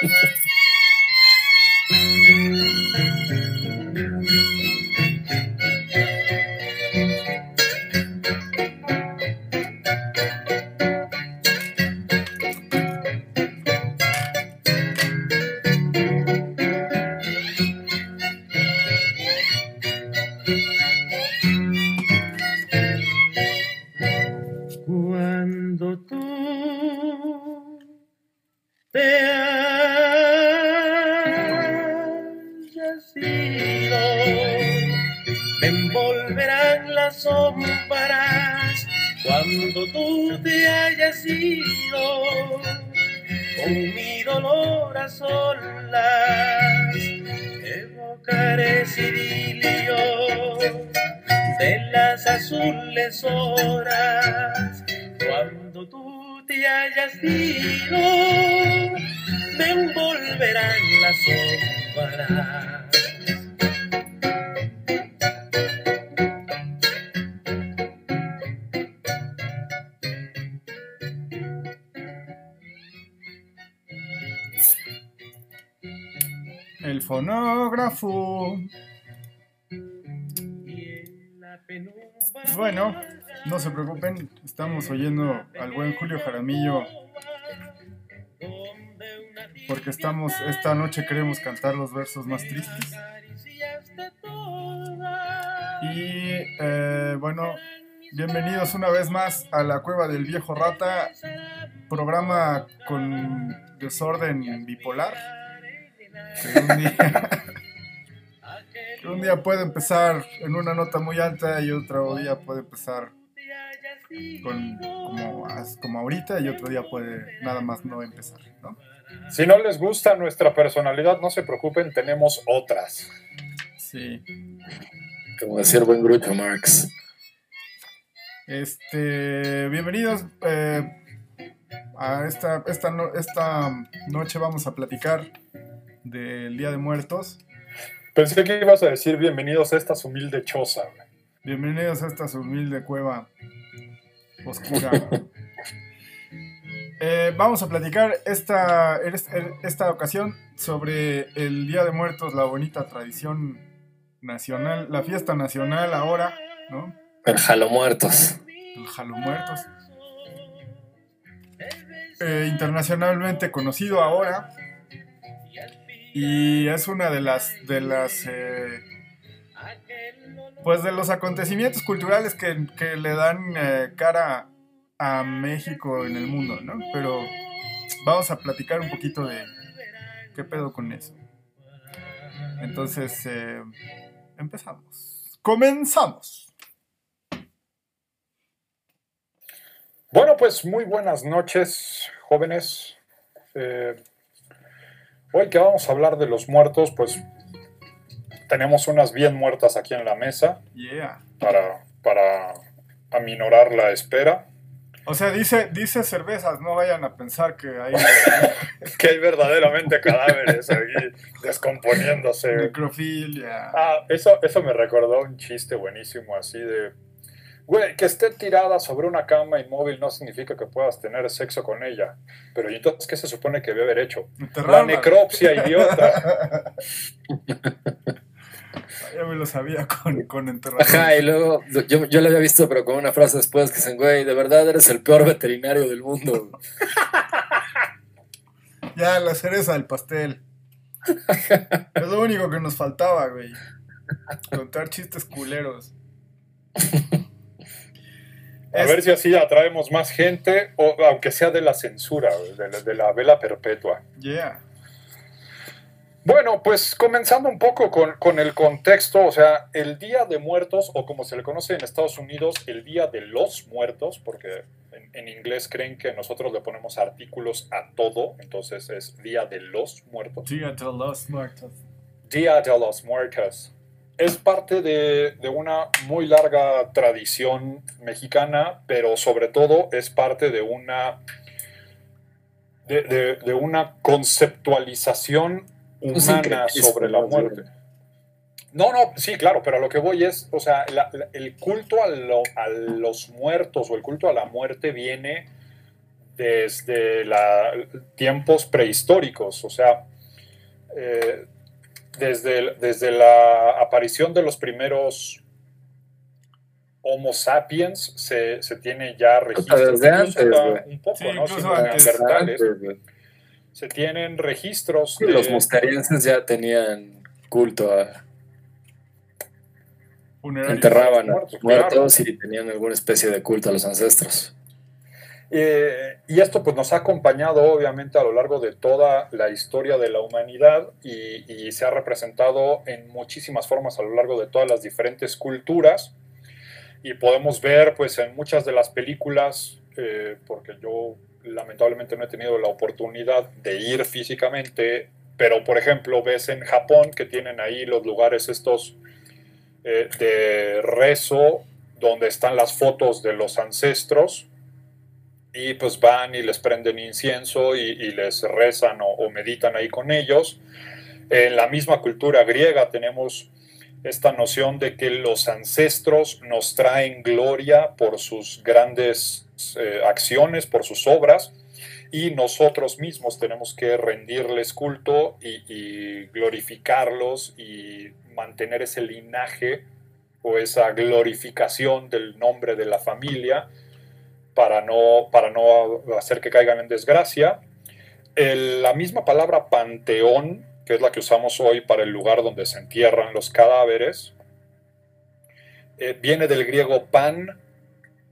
thank you Bueno, no se preocupen, estamos oyendo al buen Julio Jaramillo porque estamos esta noche queremos cantar los versos más tristes. Y eh, bueno, bienvenidos una vez más a la cueva del viejo rata, programa con desorden bipolar. Que un un día puede empezar en una nota muy alta y otro día puede empezar con, como, como ahorita y otro día puede nada más no empezar, ¿no? Si no les gusta nuestra personalidad, no se preocupen, tenemos otras. Sí. Como decía buen Grucho Marx. Este, bienvenidos eh, a esta, esta, esta noche vamos a platicar del Día de Muertos. Pensé que ibas a decir bienvenidos a esta humilde choza. güey. Bienvenidos a esta humilde cueva oscura. Eh, vamos a platicar esta, es- en esta ocasión sobre el Día de Muertos, la bonita tradición nacional, la fiesta nacional ahora, ¿no? El Jalo Muertos. El Jalo Muertos. Eh, internacionalmente conocido ahora. Y es una de las de las eh, pues de los acontecimientos culturales que, que le dan eh, cara a México en el mundo, ¿no? Pero vamos a platicar un poquito de qué pedo con eso. Entonces, eh, empezamos. Comenzamos. Bueno, pues muy buenas noches, jóvenes. Eh, hoy que vamos a hablar de los muertos, pues tenemos unas bien muertas aquí en la mesa Yeah. para, para aminorar la espera. O sea, dice, dice cervezas, no vayan a pensar que hay Que hay verdaderamente cadáveres aquí descomponiéndose. necrofilia. Ah, eso, eso me recordó un chiste buenísimo así de... Güey, que esté tirada sobre una cama inmóvil no significa que puedas tener sexo con ella. Pero ¿y entonces qué se supone que debe haber hecho? La necropsia, idiota. ya me lo sabía con, con enterrador. Ajá, y luego yo, yo lo había visto, pero con una frase después que dicen, güey, de verdad eres el peor veterinario del mundo. Ya, la cereza del pastel. es lo único que nos faltaba, güey. Contar chistes culeros. A ver si así atraemos más gente, o aunque sea de la censura, de la, de la vela perpetua. Yeah. Bueno, pues comenzando un poco con, con el contexto, o sea, el Día de Muertos, o como se le conoce en Estados Unidos, el Día de los Muertos, porque en, en inglés creen que nosotros le ponemos artículos a todo, entonces es Día de los Muertos. Día de los muertos. Día de los Muertos. Es parte de, de una muy larga tradición mexicana, pero sobre todo es parte de una, de, de- de una conceptualización humana sobre la muerte. No, no, sí, claro, pero a lo que voy es, o sea, la- la- el culto a, lo- a los muertos o el culto a la muerte viene desde la, tiempos prehistóricos, o sea, eh, desde, desde la aparición de los primeros Homo sapiens se, se tiene ya registros. Desde antes, un poco, ¿no? Se tienen registros. de... Los mosterienses ya tenían culto a. Enterraban a los muertos y tenían alguna especie de culto a los ancestros. Eh, y esto pues nos ha acompañado obviamente a lo largo de toda la historia de la humanidad y, se ha representado en muchísimas formas a lo largo de todas las diferentes culturas. Y podemos ver pues en muchas de las películas, eh, porque yo lamentablemente no he tenido la oportunidad de ir físicamente, pero por ejemplo ves en Japón que tienen ahí los lugares estos eh, de rezo donde están las fotos de los ancestros y pues van y les prenden incienso y, les rezan o, meditan ahí con ellos. En la misma cultura griega tenemos esta noción de que los ancestros nos traen gloria por sus grandes eh, acciones, por sus obras, y nosotros mismos tenemos que rendirles culto y glorificarlos y mantener ese linaje o esa glorificación del nombre de la familia para no, para no hacer que caigan en desgracia. la misma palabra panteón, que es la que usamos hoy para el lugar donde se entierran los cadáveres, eh, viene del griego pan,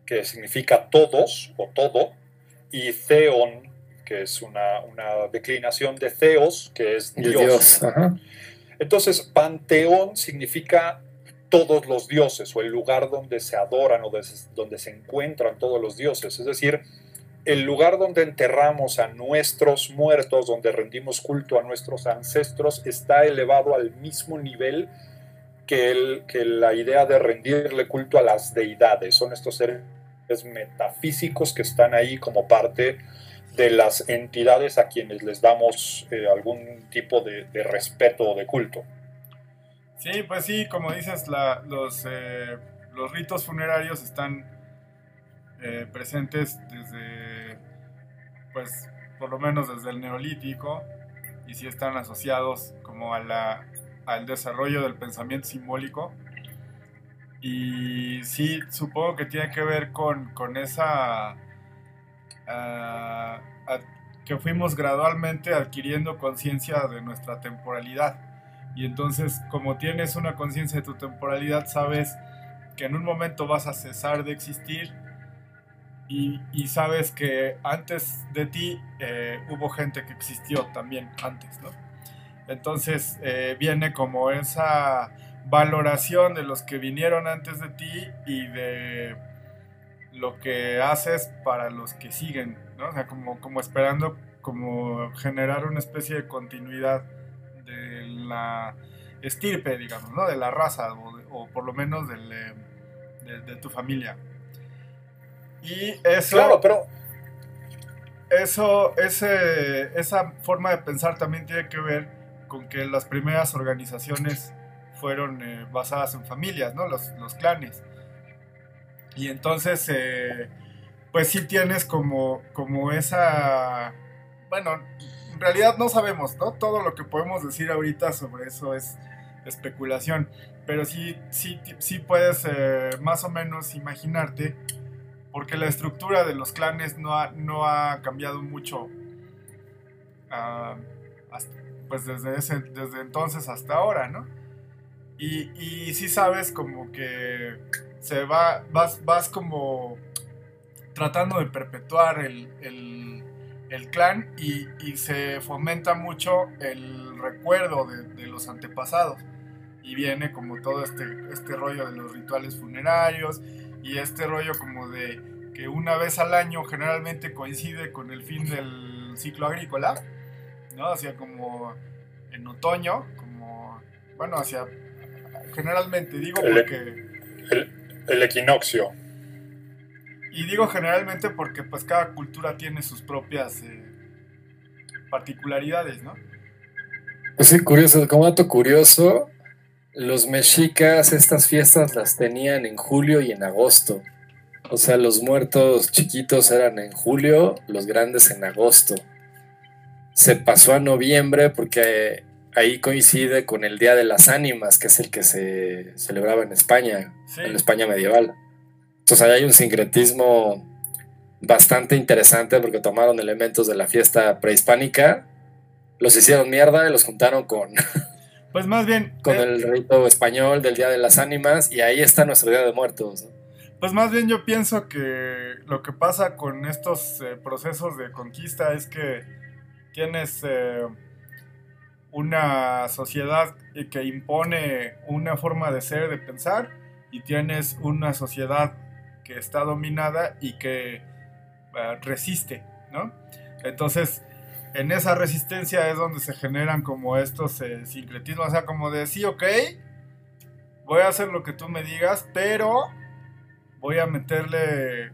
que significa todos o todo, y theon, que es una, declinación de theos, que es Dios. Entonces, panteón significa todos los dioses o el lugar donde se adoran o donde se encuentran todos los dioses. Es decir, el lugar donde enterramos a nuestros muertos, donde rendimos culto a nuestros ancestros, está elevado al mismo nivel que, la idea de rendirle culto a las deidades. Son estos seres metafísicos que están ahí como parte de las entidades a quienes les damos eh, algún tipo de respeto o de culto. Sí, pues sí, como dices, los, eh, los ritos funerarios están eh, presentes desde, pues, por lo menos desde el neolítico, y sí están asociados como a la, al desarrollo del pensamiento simbólico. Y sí, supongo que tiene que ver con, con esa... Ah, que fuimos gradualmente adquiriendo conciencia de nuestra temporalidad y entonces, como tienes una conciencia de tu temporalidad, sabes que en un momento vas a cesar de existir y, sabes que antes de ti eh, hubo gente que existió también antes, ¿no? Entonces eh, viene como esa valoración de los que vinieron antes de ti y de lo que haces para los que siguen, ¿no? O sea, como, como esperando como generar una especie de continuidad la estirpe, digamos, ¿no? De la raza o, por lo menos eh, de, tu familia. Y eso... Claro, pero... Eso, ese, esa forma de pensar también tiene que ver con que las primeras organizaciones fueron eh, basadas en familias, ¿no? Los, clanes. Y entonces, eh, pues sí tienes como, como esa, bueno, en realidad no sabemos, ¿no? Todo lo que podemos decir ahorita sobre eso es especulación, pero sí, sí, sí puedes eh, más o menos imaginarte, porque la estructura de los clanes no ha, no ha cambiado mucho, ah, pues desde, ese, desde entonces hasta ahora, ¿no? Y, y sí sabes como que se va, vas, vas como tratando de perpetuar el el clan y, se fomenta mucho el recuerdo de, los antepasados. Y viene como todo este, este rollo de los rituales funerarios y este rollo como de que una vez al año generalmente coincide con el fin del ciclo agrícola, ¿no? Hacia como en otoño, como, bueno, hacia, generalmente digo porque... el equinoccio. Y digo generalmente porque pues cada cultura tiene sus propias eh, particularidades, ¿no? Pues sí, curioso, como dato curioso, los mexicas estas fiestas las tenían en julio y en agosto. O sea, los muertos chiquitos eran en julio, los grandes en agosto. Se pasó a noviembre porque ahí coincide con el Día de las Ánimas, que es el que se celebraba en España, Sí. en la España medieval. Entonces ahí hay un sincretismo bastante interesante porque tomaron elementos de la fiesta prehispánica, los hicieron mierda y los juntaron con, Pues más bien, con eh, el rito español del Día de las Ánimas y ahí está nuestro Día de Muertos. Pues más bien yo pienso que lo que pasa con estos eh, procesos de conquista es que tienes eh, una sociedad que impone una forma de ser, de pensar, y tienes una sociedad que está dominada y que eh, resiste, ¿no? Entonces, en esa resistencia es donde se generan como estos eh, sincretismos, o sea, como de sí, ok, voy a hacer lo que tú me digas, pero voy a meterle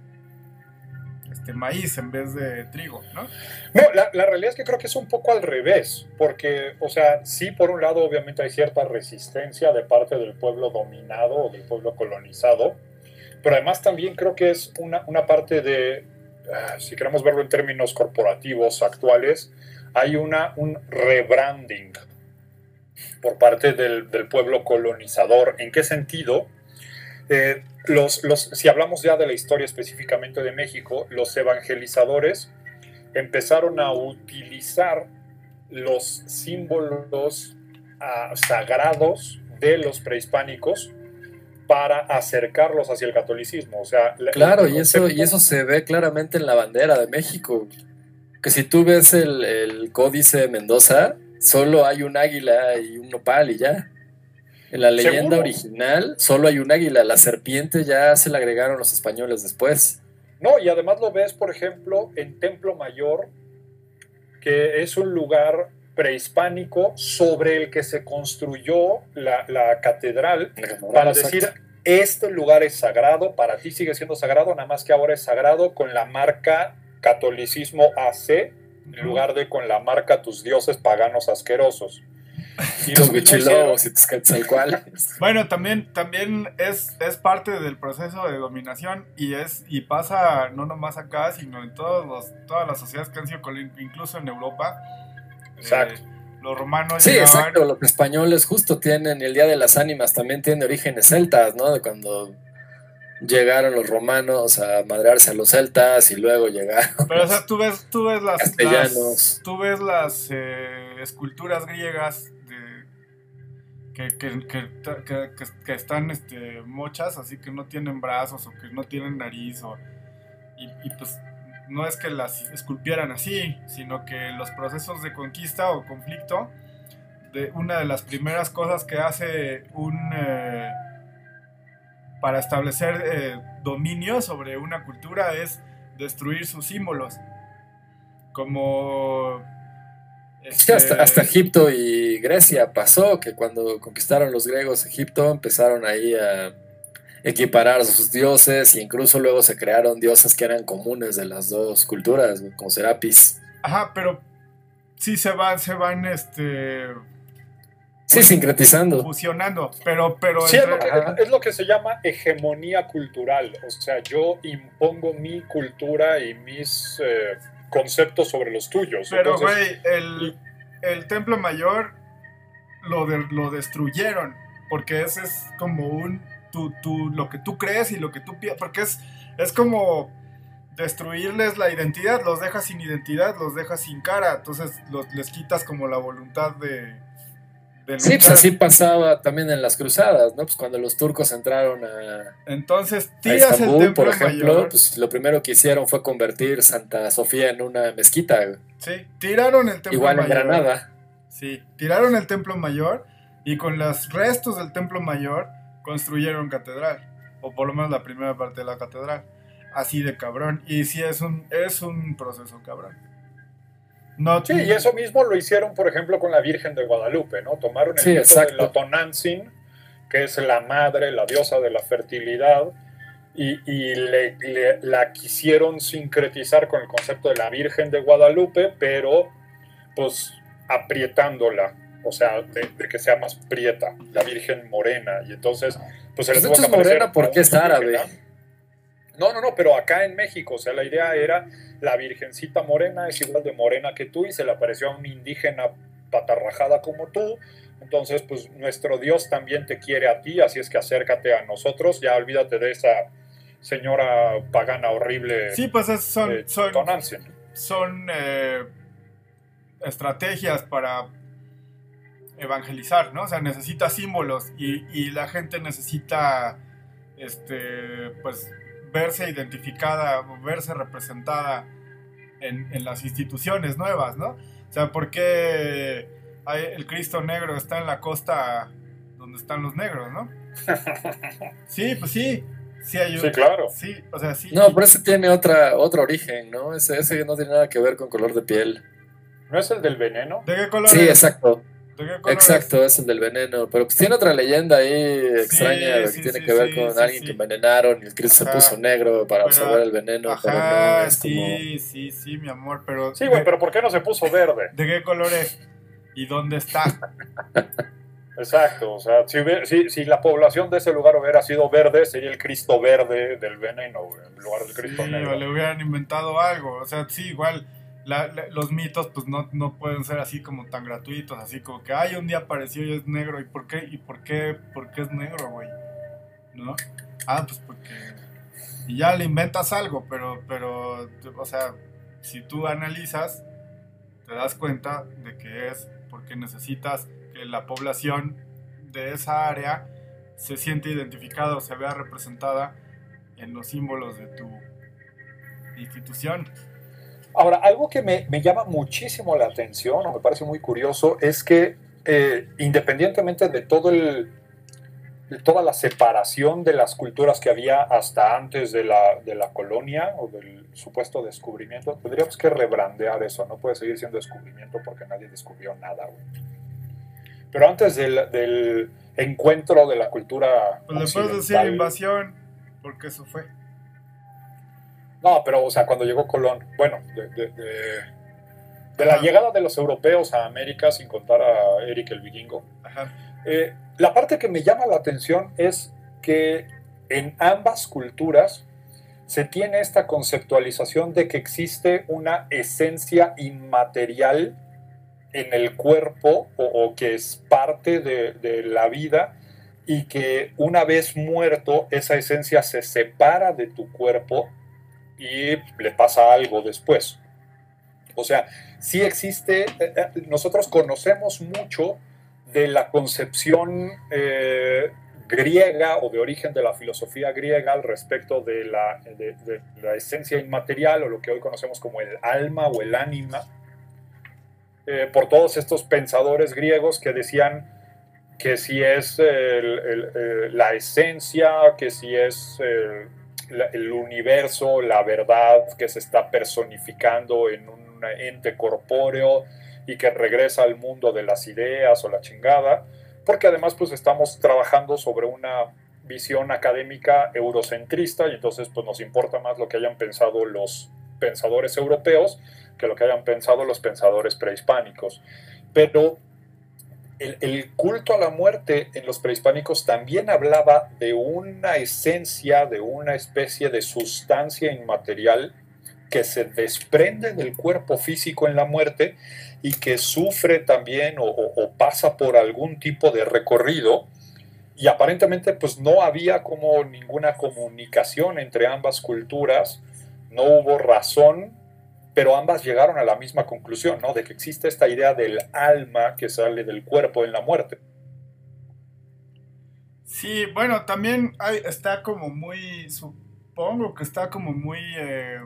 este maíz en vez de trigo, ¿no? No, la, la realidad es que creo que es un poco al revés, porque, o sea, sí, por un lado, obviamente hay cierta resistencia de parte del pueblo dominado o del pueblo colonizado, pero además también creo que es una, una parte de, ah, si queremos verlo en términos corporativos actuales, hay una, un rebranding por parte del, pueblo colonizador. ¿En qué sentido? Eh, los, los, si hablamos ya de la historia específicamente de México, los evangelizadores empezaron a utilizar los símbolos ah, sagrados de los prehispánicos para acercarlos hacia el catolicismo. O sea, la- Claro, y eso, y eso se ve claramente en la bandera de México. Que si tú ves el, el códice de Mendoza, solo hay un águila y un nopal y ya. En la leyenda ¿Seguro? original solo hay un águila. La serpiente ya se la agregaron los españoles después. No, y además lo ves, por ejemplo, en Templo Mayor, que es un lugar prehispánico sobre el que se construyó la, la catedral para Exacto. decir, este lugar es sagrado, para ti sigue siendo sagrado, nada más que ahora es sagrado con la marca catolicismo AC, en lugar de con la marca tus dioses paganos asquerosos. Y tus lo mismo hicieron- huichilobos y tus quetzalcoatlus. Bueno, también, también es, es parte del proceso de dominación y es y pasa no nomás acá, sino en todos los, todas las sociedades que han sido, incluso en Europa. Exacto. Eh, los romanos Sí, llegaban- exacto. Los españoles justo tienen el Día de las Ánimas, también tiene orígenes celtas, ¿no? De cuando llegaron los romanos a madrearse a los celtas y luego llegaron. Pero o sea, tú ves, tú ves las, Castellanos. las- tú ves las eh, esculturas griegas de, que, que, que, que- que- que están este, mochas, así que no tienen brazos o que no tienen nariz o, y, y, pues no es que las esculpieran así, sino que los procesos de conquista o conflicto, de una de las primeras cosas que hace un eh, para establecer eh, dominio sobre una cultura es destruir sus símbolos. Como. Sí, hasta, este, hasta Egipto y Grecia pasó que cuando conquistaron los griegos Egipto empezaron ahí a equiparar a sus dioses e incluso luego se crearon dioses que eran comunes de las dos culturas, como Serapis. Ajá, pero sí se van, se van este, Sí, sincretizando. fusionando. Pero, pero Sí, es lo, que, Ajá. es lo que se llama hegemonía cultural. O sea, yo impongo mi cultura y mis eh, conceptos sobre los tuyos. Pero, güey, el, el templo mayor lo, de- lo destruyeron. Porque ese es como un. Tu, tu- lo que tú crees y lo que tú piensas. Porque es, es como destruirles la identidad. Los dejas sin identidad, los dejas sin cara. Entonces los, les quitas como la voluntad de. de Sí, pues así pasaba también en las cruzadas, ¿no? Pues cuando los turcos entraron a, Entonces a tiras el Estambul, templo por ejemplo, mayor. pues lo primero que hicieron fue convertir Santa Sofía en una mezquita. Sí, tiraron el templo igual en mayor. Granada. Sí, tiraron el templo mayor y con los restos del templo mayor construyeron catedral. O por lo menos la primera parte de la catedral. Así de cabrón. Y sí es un, es un proceso cabrón. No, sí, y eso mismo lo hicieron, por ejemplo, con la Virgen de Guadalupe, ¿no? Tomaron el Sí, mito exacto. de la Tonantzin, que es la madre, la diosa de la fertilidad, y, y le- le- la quisieron sincretizar con el concepto de la Virgen de Guadalupe, pero pues aprietándola, o sea, de, de que sea más prieta, la Virgen morena, y entonces, pues se les Pues, de tuvo hecho, que es morena porque es árabe. No, no, no, pero acá en México, o sea, la idea era la virgencita morena es igual de morena que tú y se le apareció a un indígena patarrajada como tú. Entonces, pues nuestro Dios también te quiere a ti, así es que acércate a nosotros, ya olvídate de esa señora pagana horrible. Sí, pues es- son, eh, son, son eh, estrategias para evangelizar, ¿no? O sea, necesita símbolos y, y la gente necesita, este, pues, verse identificada, verse representada en, en las instituciones nuevas, ¿no? O sea, ¿por qué hay- el Cristo negro está en la costa donde están los negros, ¿no? Sí, pues sí. Sí, hay un- Sí, claro. Sí, o sea, sí. No, pero ese tiene otra, otro origen, ¿no? Ese, ese no tiene nada que ver con color de piel. ¿No es el del veneno? ¿De qué color Sí, es? exacto. ¿De qué color Exacto, es el del veneno. Pero pues tiene otra leyenda ahí extraña que sí, tiene sí, que ver sí, con sí, alguien sí. que envenenaron y el Cristo Ajá. se puso negro para Pero- absorber el veneno. pero no, como... sí, sí, sí, mi amor, pero... Sí, güey, ¿de, pero ¿por qué no se puso verde? ¿de qué color es? ¿Y dónde está? Exacto, o sea, si, hubiera- si, si la población de ese lugar hubiera sido verde, sería el Cristo verde del veneno, güey, en lugar del Cristo Sí, negro. o le hubieran inventado algo. O sea, sí, igual la- los mitos pues no, no pueden ser así como tan gratuitos, así como que, ay, un día apareció y es negro. ¿Y por qué? ¿Y por qué? ¿Por qué es negro, güey? ¿No? Ah, pues porque... Y ya le inventas algo, pero, pero, o sea, si tú analizas, te das cuenta de que es porque necesitas que la población de esa área se siente identificada o se vea representada en los símbolos de tu institución. Ahora, algo que me, me llama muchísimo la atención, o me parece muy curioso, es que eh, independientemente de todo el de toda la separación de las culturas que había hasta antes de la, de la colonia o del supuesto descubrimiento, tendríamos que rebrandear eso, no puede seguir siendo descubrimiento porque nadie descubrió nada. güey. Pero antes del, del encuentro de la cultura... Pues le puedes decir invasión, porque eso fue. No, pero, o sea, cuando llegó Colón, bueno, de, de- de- de la llegada de los europeos a América, sin contar a Eric el Vikingo, Ajá. eh, la parte que me llama la atención es que en ambas culturas se tiene esta conceptualización de que existe una esencia inmaterial en el cuerpo o, o que es parte de, de la vida y que una vez muerto esa esencia se separa de tu cuerpo y le pasa algo después. O sea, sí existe, eh, eh, nosotros conocemos mucho de la concepción eh, griega o de origen de la filosofía griega al respecto de la, la esencia inmaterial o lo que hoy conocemos como el alma o el ánima, por todos estos pensadores griegos que decían que si es la esencia, que si es el universo, la verdad que se está personificando en un ente corpóreo y que regresa al mundo de las ideas o la chingada, porque además pues estamos trabajando sobre una visión académica eurocentrista y entonces pues nos importa más lo que hayan pensado los pensadores europeos que lo que hayan pensado los pensadores prehispánicos. Pero el, culto a la muerte en los prehispánicos también hablaba de una esencia, de una especie de sustancia inmaterial que se desprende del cuerpo físico en la muerte y que sufre también o- o pasa por algún tipo de recorrido. Y aparentemente pues no había como ninguna comunicación entre ambas culturas, no hubo razón, pero ambas llegaron a la misma conclusión, ¿no? De que existe esta idea del alma que sale del cuerpo en la muerte. Sí, bueno, también está como muy, supongo que está como muy... eh,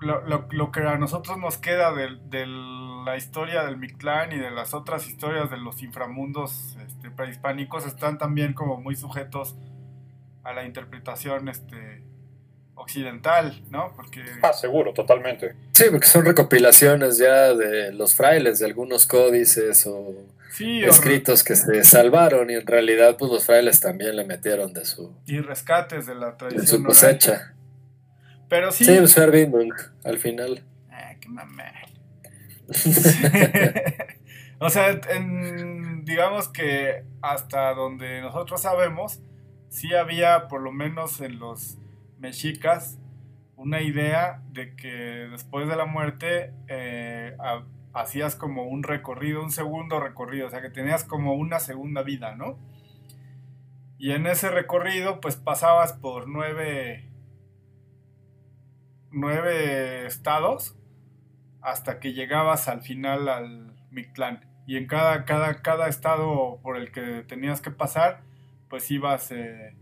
lo, que a nosotros nos queda de, de la historia del Mictlán y de las otras historias de los inframundos este, prehispánicos están también como muy sujetos a la interpretación este, occidental, ¿no? Porque... Ah, seguro, totalmente. Sí, porque son recopilaciones ya de los frailes, de algunos códices o Sí, o- escritos que se salvaron y en realidad pues los frailes también le metieron de su, y rescates de la de tradición su oral. cosecha. Pero sí... Sí, pues Arbindung, al final. Ah, qué mamá. o sea, en- digamos que hasta donde nosotros sabemos, sí había, por lo menos en los mexicas, una idea de que después de la muerte eh, ha- hacías como un recorrido, un segundo recorrido, o sea que tenías como una segunda vida, ¿no? Y en ese recorrido pues pasabas por nueve, nueve estados hasta que llegabas al final al Mictlán. Y en cada, cada, cada estado por el que tenías que pasar, pues ibas... eh,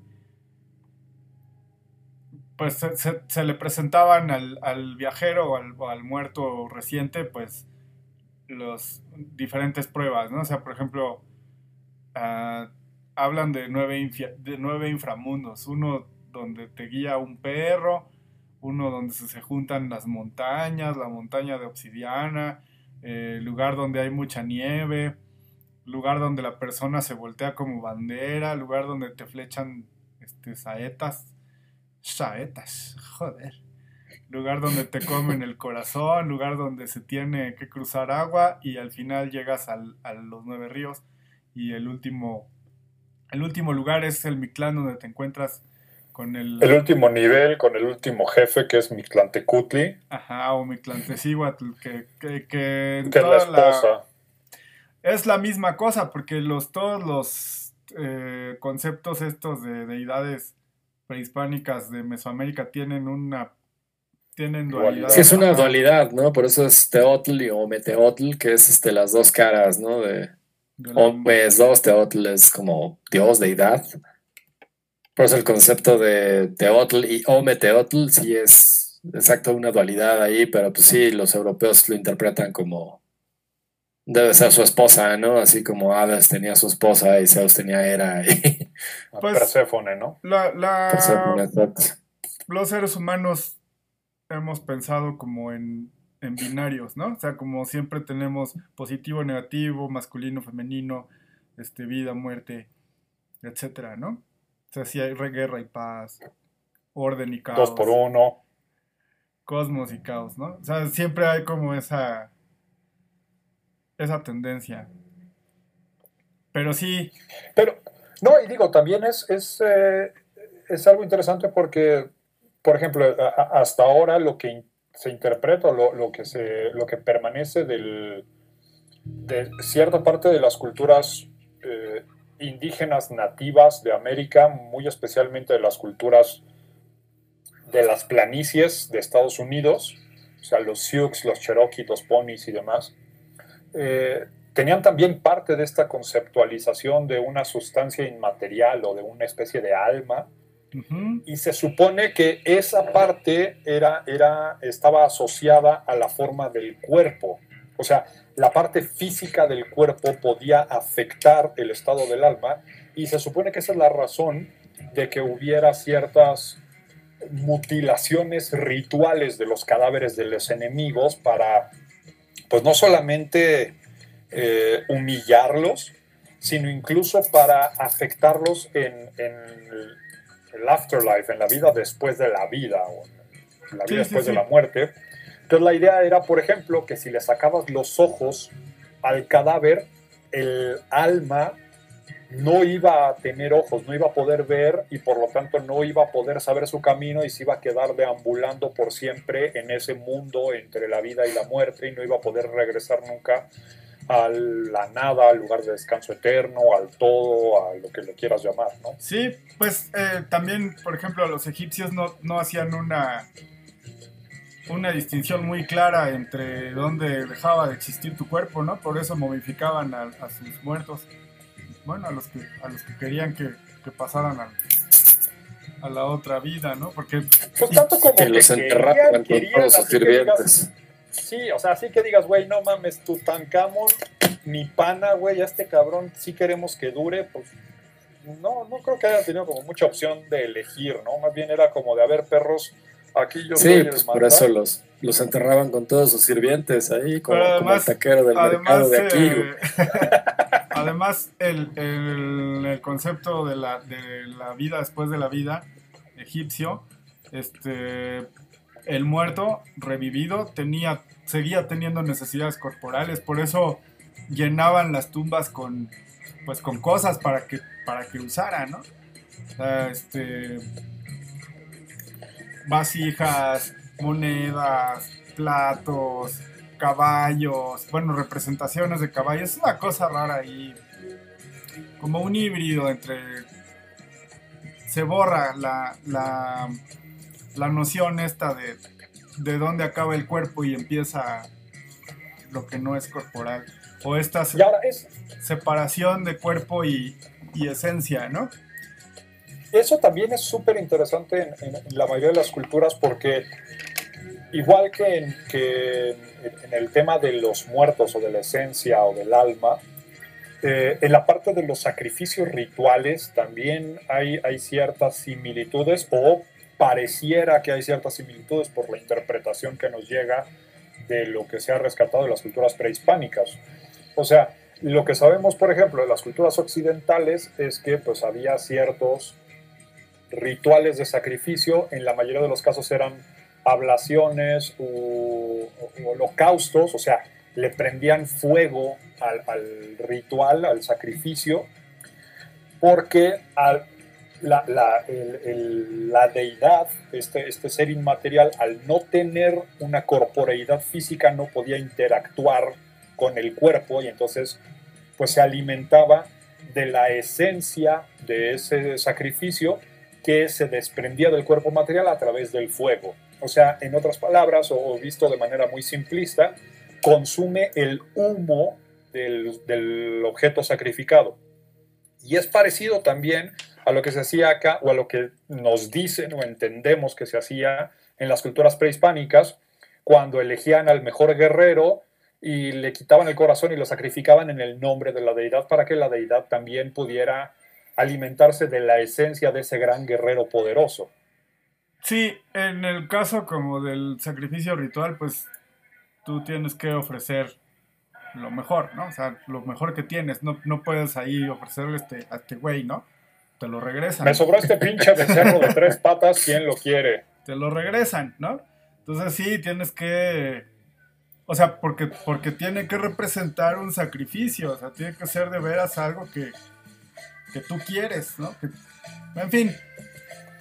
pues se, se- le presentaban al, al viajero o al, al muerto reciente, pues los diferentes pruebas, ¿no? O sea, por ejemplo, ah, hablan de nueve, de nueve inframundos, uno donde te guía un perro, uno donde se, se juntan las montañas, la montaña de obsidiana, eh, lugar donde hay mucha nieve, lugar donde la persona se voltea como bandera, lugar donde te flechan este, saetas, saetas, joder, lugar donde te comen el corazón, lugar donde se tiene que cruzar agua y al final llegas al- a los nueve ríos. Y el último, el último lugar es el Mictlán donde te encuentras con el... El último nivel con el último jefe, que es Mictlantecutli, Ajá, o Mictlantecíhuatl, que, que, que en que es la toda la- esposa. es la misma cosa, porque los, todos los eh, conceptos estos de deidades prehispánicas de Mesoamérica tienen una tienen dualidad. Sí, es una dualidad, ¿no? Por eso es Teotl y Ometeotl, que es este, las dos caras, ¿no? De De la- Omes dos, Teotl es como Dios, deidad. Por eso el concepto de Teotl y Ometeotl sí es exacto una dualidad ahí, pero pues sí, los europeos lo interpretan como debe ser su esposa, ¿no? Así como Hades tenía su esposa y Zeus tenía Hera y Pues- Perséfone, ¿no? la- la- Perséfone, los seres humanos hemos pensado como en, en binarios, ¿no? O sea, como siempre tenemos positivo, negativo, masculino, femenino, este, vida, muerte, etcétera, ¿no? O sea, si hay re- guerra y paz, orden y caos. Dos por uno. cosmos y caos, ¿no? O sea, siempre hay como esa esa tendencia. Pero sí, Pero, no, y digo, también es, es, eh, es algo interesante porque, por ejemplo, hasta ahora lo que se interpreta, lo, lo que, se, lo que permanece del, de cierta parte de las culturas eh, indígenas nativas de América, muy especialmente de las culturas de las planicies de Estados Unidos, o sea, los Sioux, los Cherokee, los Ponies y demás, eh, tenían también parte de esta conceptualización de una sustancia inmaterial o de una especie de alma, y se supone que esa parte era, era, estaba asociada a la forma del cuerpo. O sea, la parte física del cuerpo podía afectar el estado del alma. Y se supone que esa es la razón de que hubiera ciertas mutilaciones rituales de los cadáveres de los enemigos para, pues no solamente eh, humillarlos, sino incluso para afectarlos en, en el, afterlife, en la vida después de la vida, o en la vida Sí, sí, después sí. de la muerte. Entonces la idea era, por ejemplo, que si le sacabas los ojos al cadáver, el alma no iba a tener ojos, no iba a poder ver y por lo tanto no iba a poder saber su camino y se iba a quedar deambulando por siempre en ese mundo entre la vida y la muerte y no iba a poder regresar nunca a la nada, al lugar de descanso eterno, al todo, a lo que le quieras llamar, ¿no? Sí, pues eh, también, por ejemplo, los egipcios no, no hacían una, una distinción muy clara entre dónde dejaba de existir tu cuerpo, ¿no? Por eso momificaban a, a sus muertos. Bueno, a los que, a los que querían que, que pasaran a, a la otra vida, ¿no? Porque Pues tanto como Que los querían, enterraban con sus sirvientes. Sí, o sea, así que digas, güey, no mames, Tutankamón, mi pana, güey, a este cabrón sí queremos que dure, pues no, no creo que haya tenido como mucha opción de elegir, ¿no? Más bien era como de, a ver, perros, aquí yo Sí, pues por eso los, los enterraban con todos sus sirvientes ahí, como, como el taquero del además, mercado de aquí. güey. eh, además el, el- concepto de la, de la vida después de la vida egipcio, este, el muerto revivido tenía, seguía teniendo necesidades corporales, por eso llenaban las tumbas con, pues, con cosas para que, para que usara, ¿no? Este, vasijas, monedas, platos, caballos, bueno, representaciones de caballos. Es una cosa rara ahí, como un híbrido entre... Se borra la, la, la noción esta de, de dónde acaba el cuerpo y empieza lo que no es corporal. O esta Y es, separación de cuerpo y, y esencia, ¿no? eso también es súper interesante en, en- en la mayoría de las culturas porque igual que, en, que en- el tema de los muertos o de la esencia o del alma, eh, en la parte de los sacrificios rituales también hay, hay ciertas similitudes o pareciera que hay ciertas similitudes por la interpretación que nos llega de lo que se ha rescatado de las culturas prehispánicas. O sea, lo que sabemos, por ejemplo, de las culturas occidentales es que pues había ciertos rituales de sacrificio, en la mayoría de los casos eran ablaciones u, holocaustos, o sea, le prendían fuego al, al ritual, al sacrificio, porque la deidad, este, este ser inmaterial, al no tener una corporeidad física, no podía interactuar con el cuerpo y entonces pues se alimentaba de la esencia de ese sacrificio que se desprendía del cuerpo material a través del fuego. O sea, en otras palabras, o visto de manera muy simplista, consume el humo del, del objeto sacrificado. Y es parecido también a lo que se hacía acá, o a lo que nos dicen o entendemos que se hacía en las culturas prehispánicas, cuando elegían al mejor guerrero y le quitaban el corazón y lo sacrificaban en el nombre de la deidad para que la deidad también pudiera alimentarse de la esencia de ese gran guerrero poderoso. Sí, en el caso como del sacrificio ritual, pues tú tienes que ofrecer lo mejor, ¿no? O sea, lo mejor que tienes. No, no puedes ahí ofrecerle este, a este güey, ¿no? Te lo regresan. Me sobró este pinche becerro de tres patas, ¿quién lo quiere? Te lo regresan, ¿no? Entonces sí, tienes que... O sea, porque, porque tiene que representar un sacrificio. O sea, tiene que ser de veras algo que, que tú quieres, ¿no? Que- en fin.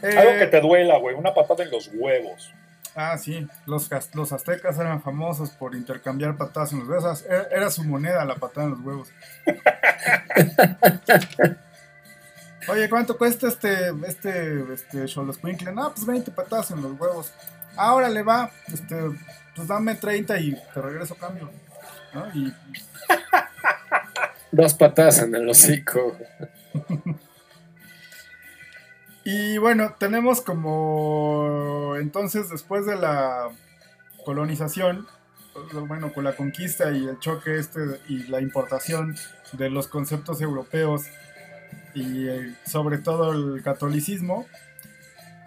Algo Eh, que te duela, güey, una patada en los huevos. Ah, sí, los, los aztecas eran famosos por intercambiar patadas en los huevos. Era, era su moneda la patada en los huevos. Oye, ¿cuánto cuesta este, este, este Xoloscuincle? No, pues 20 patadas en los huevos. Ahora le va, este, pues dame 30 y te regreso cambio. ¿no? Y Dos patadas en el hocico. Y bueno, tenemos como entonces después de la colonización, bueno, con la conquista y el choque este y la importación de los conceptos europeos y eh, sobre todo el catolicismo,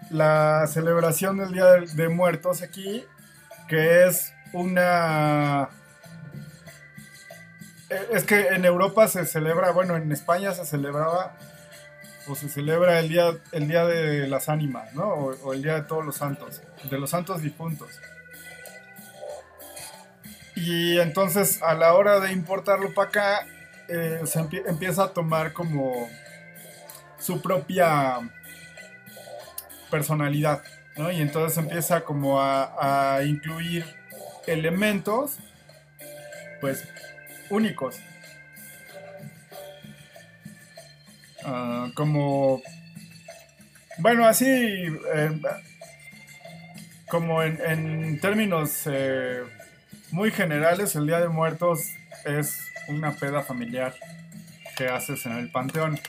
la celebración del Día de, Muertos aquí, que es una... eh, Es que en Europa se celebra, bueno, en España se celebraba o se celebra el día, el día de las ánimas, ¿no? O, el día de todos los santos, de los santos difuntos. Y entonces a la hora de importarlo para acá, eh, se empie- empieza a tomar como su propia personalidad, ¿no? Y entonces empieza como a, a incluir elementos, pues, únicos. Ah, como bueno así eh, como en, términos eh, muy generales el día de muertos es una peda familiar que haces en el panteón.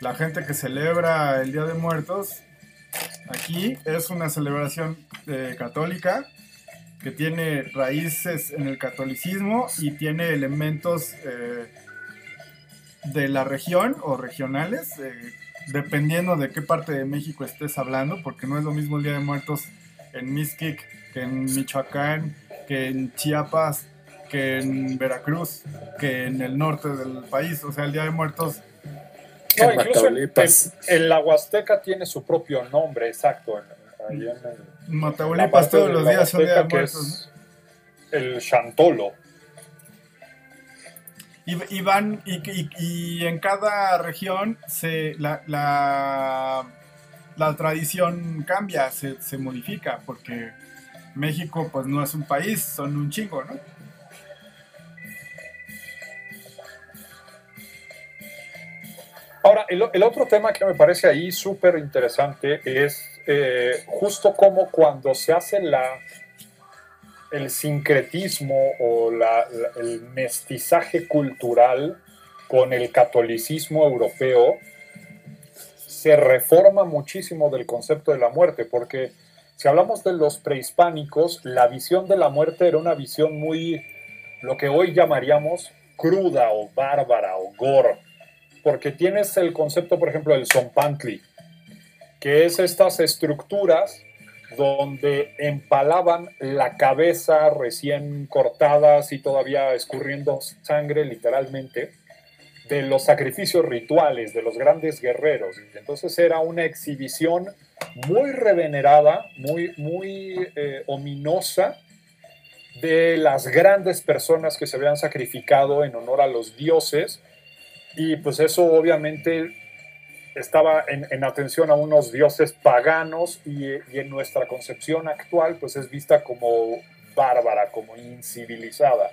La gente que celebra el día de muertos aquí es una celebración eh, católica que tiene raíces en el catolicismo y tiene elementos de la región o regionales, eh, dependiendo de qué parte de México estés hablando, porque no es lo mismo el Día de Muertos en Mixquic que en Michoacán, que en Chiapas, que en Veracruz, que en el norte del país. O sea, el Día de Muertos, No, En incluso en- en la Huasteca tiene su propio nombre, exacto. en- en el- en Mataulipas todos los días son Día de Muertos. el Chantolo. Y, van, y, en cada región se, la, la, tradición cambia, se, se, modifica, porque México pues no es un país, son un chingo, ¿no? Ahora, el, otro tema que me parece ahí súper interesante es eh, justo como cuando se hace la, el sincretismo o el mestizaje cultural con el catolicismo europeo, se reforma muchísimo del concepto de la muerte, porque si hablamos de los prehispánicos, la visión de la muerte era una visión muy, lo que hoy llamaríamos cruda o bárbara o gore, porque tienes el concepto, por ejemplo, del zompantli, que es estas estructuras donde empalaban la cabeza recién cortadas y todavía escurriendo sangre literalmente de los sacrificios rituales de los grandes guerreros. Entonces era una exhibición muy revenerada, muy, muy eh, ominosa de las grandes personas que se habían sacrificado en honor a los dioses. Y pues eso obviamente estaba en, atención a unos dioses paganos y, en nuestra concepción actual pues es vista como bárbara, como incivilizada.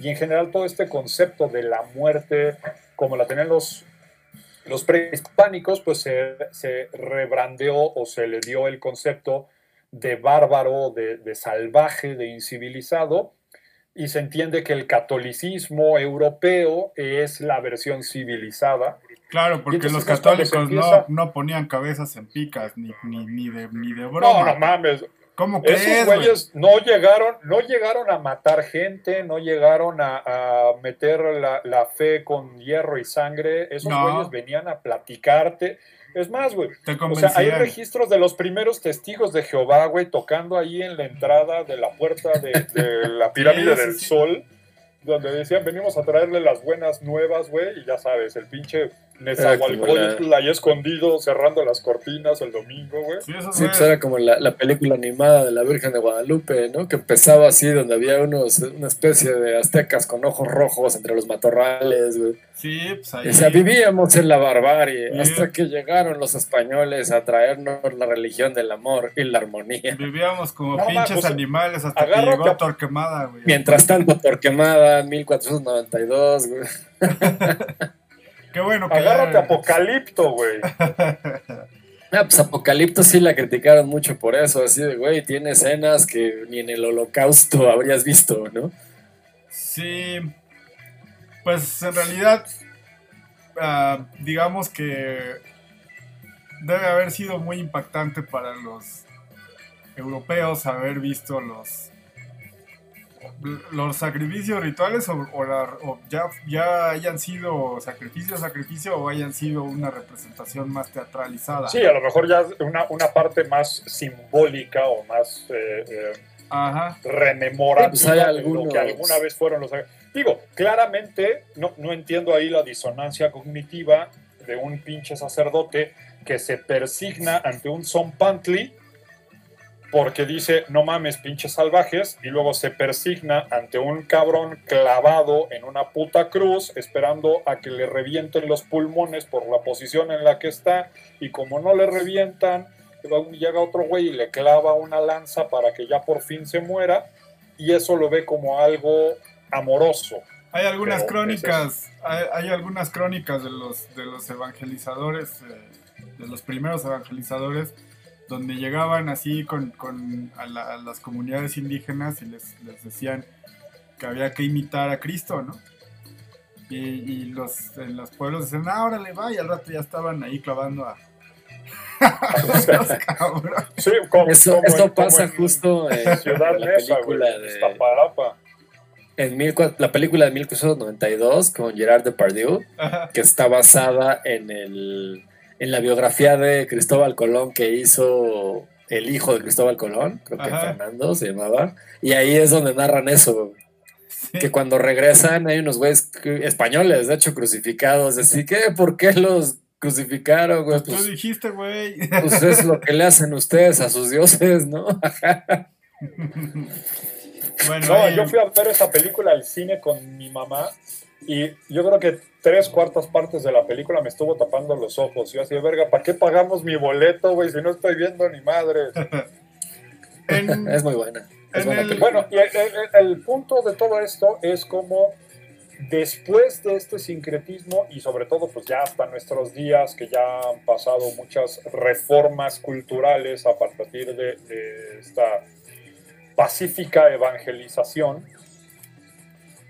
Y en general todo este concepto de la muerte, como la tenían los, prehispánicos, pues se, rebrandeó o se le dio el concepto de bárbaro, de salvaje, de incivilizado, y se entiende que el catolicismo europeo es la versión civilizada Claro, porque los católicos no, no, ponían cabezas en picas, ni, ni, ni, de, ni de broma. No, no mames. ¿Cómo Esos güeyes no llegaron, no llegaron a matar gente, no llegaron a, meter la, la, fe con hierro y sangre. Esos güeyes venían a platicarte. Es más, güey. O sea, hay registros de los primeros testigos de Jehová, güey, tocando ahí en la entrada de la puerta de, de la pirámide del sol, donde decían, venimos a traerle las buenas nuevas, güey, y ya sabes, el pinche Nezahualcóyotl ahí escondido cerrando las cortinas el domingo, güey. Sí, pues era como la, película animada de la Virgen de Guadalupe, ¿no? Que empezaba así, donde había unos, una especie de aztecas con ojos rojos entre los matorrales, güey. Sí, pues ahí. O sea, vivíamos en la barbarie hasta que llegaron los españoles a traernos la religión del amor y la armonía. Vivíamos como pinches pues, animales hasta que llegó Torquemada, güey. Mientras tanto, Torquemada, 1492, güey. Qué bueno que. Agárrate Apocalipto, güey. Ah, pues Apocalipto sí la criticaron mucho por eso, así de, güey, tiene escenas que ni en el holocausto habrías visto, ¿no? Sí, pues en realidad, ah, digamos que debe haber sido muy impactante para los europeos haber visto los los sacrificios rituales o, ya, ya hayan sido sacrificio, sacrificio o hayan sido una representación más teatralizada. Sí, a lo mejor ya una, una parte más simbólica o más eh, eh rememorativa pues de lo que alguna vez fueron los Digo, claramente no, no entiendo ahí la disonancia cognitiva de un pinche sacerdote que se persigna ante un son porque dice, no mames, pinches salvajes, y luego se persigna ante un cabrón clavado en una puta cruz, esperando a que le revienten los pulmones por la posición en la que está, y como no le revientan, llega otro güey y le clava una lanza para que ya por fin se muera, y eso lo ve como algo amoroso. Hay algunas crónicas, hay, algunas crónicas de los, de los evangelizadores, eh, de los primeros evangelizadores, donde llegaban así con, con a, las comunidades indígenas y les, les, decían que había que imitar a Cristo, ¿no? Y, y los, en los pueblos decían, ah, órale, va, y al rato ya estaban ahí clavando a... sí, eso, esto pasa justo en Ciudad la película de... En mil, la película de 1492 con Gerard Depardieu, que está basada en el en la biografía de Cristóbal Colón que hizo el hijo de Cristóbal Colón, creo que Fernando se llamaba, y ahí es donde narran eso, que cuando regresan hay unos güeyes españoles, de hecho, crucificados, así que, ¿por qué los crucificaron, güey? Pues, dijiste, güey. Pues es lo que le hacen ustedes a sus dioses, ¿no? Bueno, No, ahí- yo fui a ver esa película al cine con mi mamá y yo creo que tres cuartas partes de la película me estuvo tapando los ojos. Yo así, verga, ¿para qué pagamos mi boleto, güey, si no estoy viendo ni madre? en- Es muy buena. Es En buena el- película. Bueno, y el, el- el punto de todo esto es como después de este sincretismo y sobre todo pues ya hasta nuestros días que ya han pasado muchas reformas culturales a partir de, de esta pacífica evangelización,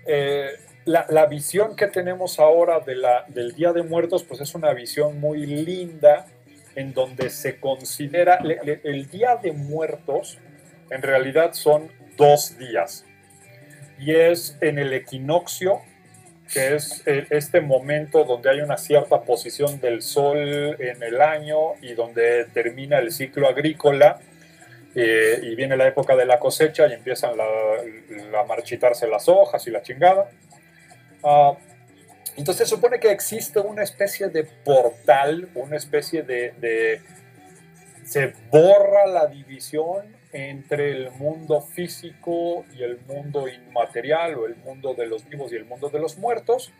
eh, la, la visión que tenemos ahora de la, del Día de Muertos pues es una visión muy linda en donde se considera le- le- el Día de Muertos en realidad son dos días. Y es en el equinoccio, que es eh, este momento donde hay una cierta posición del sol en el año y donde termina el ciclo agrícola eh, y viene la época de la cosecha y empiezan a marchitarse las hojas y la chingada. Ah, entonces supone que existe una especie de portal, una especie de- se borra la división entre el mundo físico y el mundo inmaterial o el mundo de los vivos y el mundo de los muertos.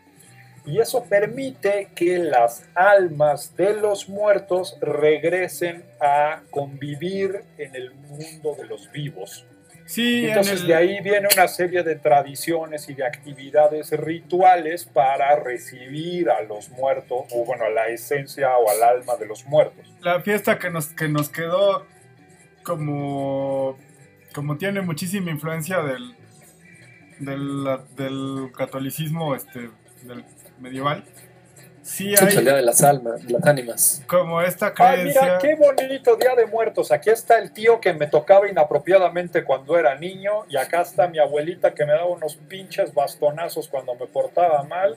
Y eso permite que las almas de los muertos regresen a convivir en el mundo de los vivos. sí, en Entonces el- de ahí viene una serie de tradiciones y de actividades rituales para recibir a los muertos, o bueno, a la esencia o al alma de los muertos. la fiesta que nos, que nos quedó como, como tiene muchísima influencia del, del, del catolicismo este, del medieval, sí Es el hay día de las almas, de las ánimas. como esta Ay, mira, creencia. qué bonito Día de Muertos. Aquí está el tío que me tocaba inapropiadamente cuando era niño y acá está mi abuelita que me daba unos pinches bastonazos cuando me portaba mal.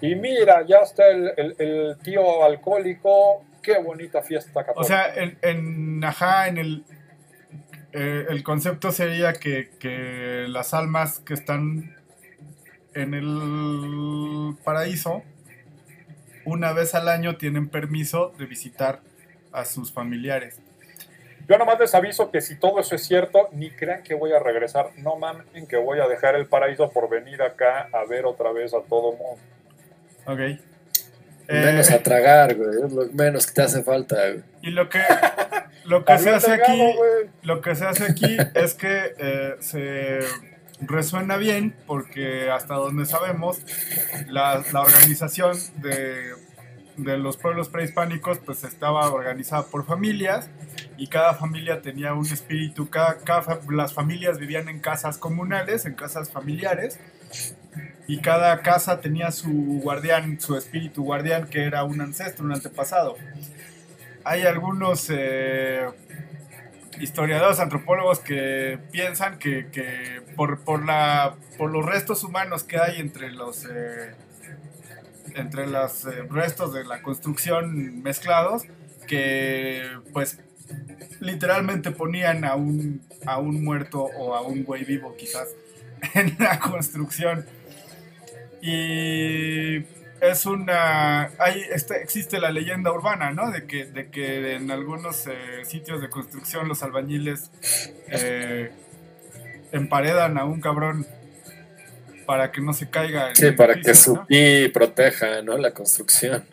Y mira, ya está el, el- el tío alcohólico. Qué bonita fiesta católica. O sea, en, en ajá, en el eh, el concepto sería que, que las almas que están en el paraíso una vez al año tienen permiso de visitar a sus familiares. Yo nomás les aviso que si todo eso es cierto, ni crean que voy a regresar. No mamen que voy a dejar el paraíso por venir acá a ver otra vez a todo mundo. Ok. Eh, Menos a tragar, güey. Es lo menos que te hace falta, güey. y lo que lo que se hace aquí güey. Lo que se hace aquí es que eh, se resuena bien porque hasta donde sabemos la, la organización de, de los pueblos prehispánicos pues estaba organizada por familias y cada familia tenía un espíritu, cada, cada las familias vivían en casas comunales, en casas familiares y cada casa tenía su guardián, su espíritu guardián que era un ancestro, un antepasado. Hay algunos eh, historiadores, antropólogos que piensan que por, por, la, por los restos humanos que hay entre los, eh, entre los eh, restos de la construcción mezclados, que pues literalmente ponían a un, a un muerto o a un güey vivo quizás en la construcción. Y es una. Hay, este, existe la leyenda urbana, ¿no? De que, de que en algunos eh, sitios de construcción los albañiles emparedan a un cabrón para que no se caiga. en Sí, para que su ¿no? pi proteja, ¿no? La construcción.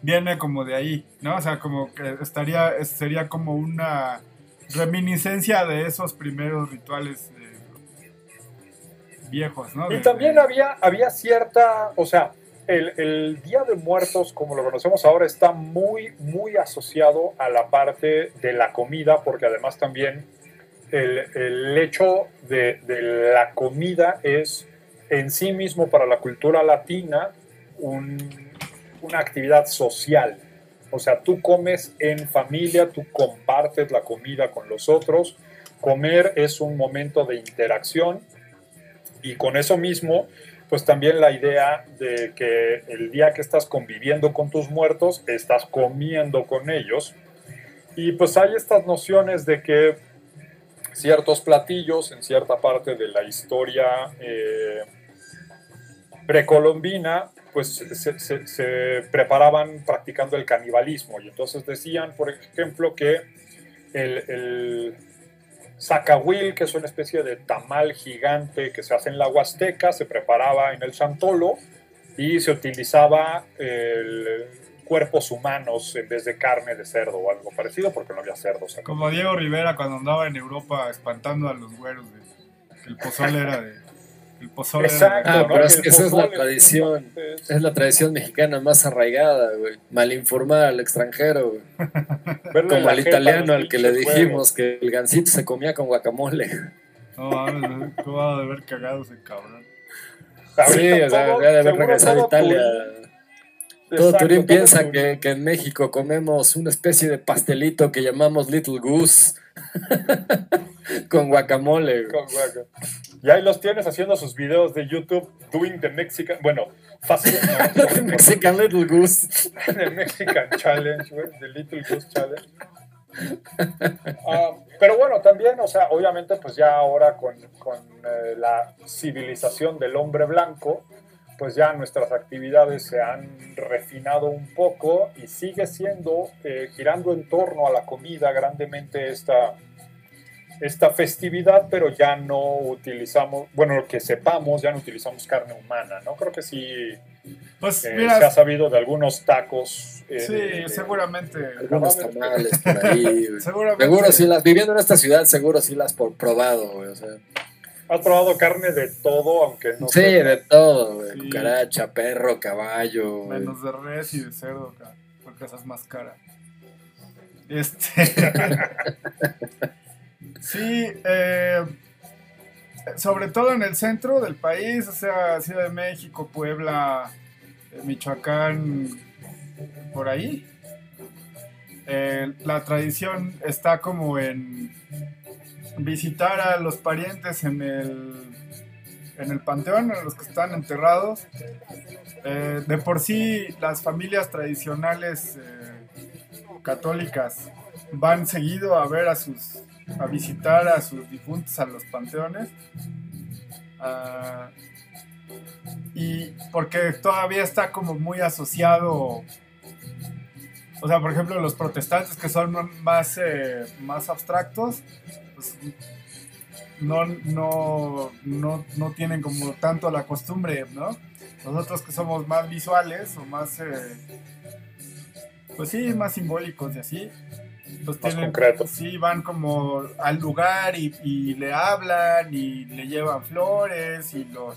Viene como de ahí, ¿no? O sea, como que estaría, es- sería como una reminiscencia de esos primeros rituales eh, viejos, ¿no? Y De- también de- había, había cierta, o sea, el, el Día de Muertos, como lo conocemos ahora, está muy, muy asociado a la parte de la comida, porque además también el, el hecho de, de la comida es en sí mismo para la cultura latina un- una actividad social. O sea, tú comes en familia, tú compartes la comida con los otros. Comer es un momento de interacción y con eso mismo, pues también la idea de que el día que estás conviviendo con tus muertos, estás comiendo con ellos. Y pues hay estas nociones de que ciertos platillos en cierta parte de la historia eh, precolombina, pues se, preparaban practicando el canibalismo. Y entonces decían, por ejemplo, que el, el que es una especie de tamal gigante que se hace en la Huasteca, se preparaba en el Chantolo y se utilizaba el, cuerpos humanos en vez de carne de cerdo o algo parecido, porque no había cerdos. acá. Como Diego Rivera cuando andaba en Europa espantando a los güeros. de- que el pozole era de. El pozole era de- Exacto, Ah, ¿no? pero es que esa es la tradición. es- Es la tradición mexicana más arraigada, güey. Malinformar al extranjero, güey. Como al italiano al que le dijimos que el gansito se comía con guacamole. No mames, ¿cómo va a haber cagado ese cabrón? Sí, o sea, de haber regresado a Italia. Todo exacto, Turín piensa que, que en México comemos una especie de pastelito que llamamos Little Goose con guacamole. Con guaca. Y ahí los tienes haciendo sus videos de YouTube, doing the Mexican, bueno, fácil, no, Mexican Little Goose. the Mexican Challenge, güey, the Little Goose Challenge. Ah, pero bueno, también, o sea, obviamente, pues ya ahora con, con, eh, la civilización del hombre blanco, pues ya nuestras actividades se han refinado un poco y sigue siendo, eh, girando en torno a la comida grandemente esta, esta festividad, pero ya no utilizamos, bueno, que sepamos, ya no utilizamos carne humana, ¿no? Creo que sí Pues eh, mira, se ha sabido de algunos tacos. eh, sí, de- seguramente. Algunos tamales por ahí. Seguramente. Seguro si las, viviendo en esta ciudad, seguro sí las por probado, güey. O sea, Has probado carne de todo, aunque no sí, de todo, güey. Sí. Cucaracha, perro, caballo. güey. Menos de res y de cerdo, ca- porque esa es más cara. Este. sí, eh, sobre todo en el centro del país, o sea, Ciudad de México, Puebla, eh, Michoacán, por ahí. Eh, la tradición está como en visitar a los parientes en el, en el panteón, en los que están enterrados. Eh, de por sí, las familias tradicionales eh, católicas van seguido a ver a sus, a visitar a sus difuntos a los panteones. Ah, y porque todavía está como muy asociado, o sea, por ejemplo, los protestantes que son más, eh, más abstractos, no, no, no, no tienen como tanto la costumbre, ¿no? Nosotros que somos más visuales o más, eh, pues sí, más simbólicos y así, pues Más tienen, concretos. sí, van como al lugar y, y le hablan y le llevan flores y lo,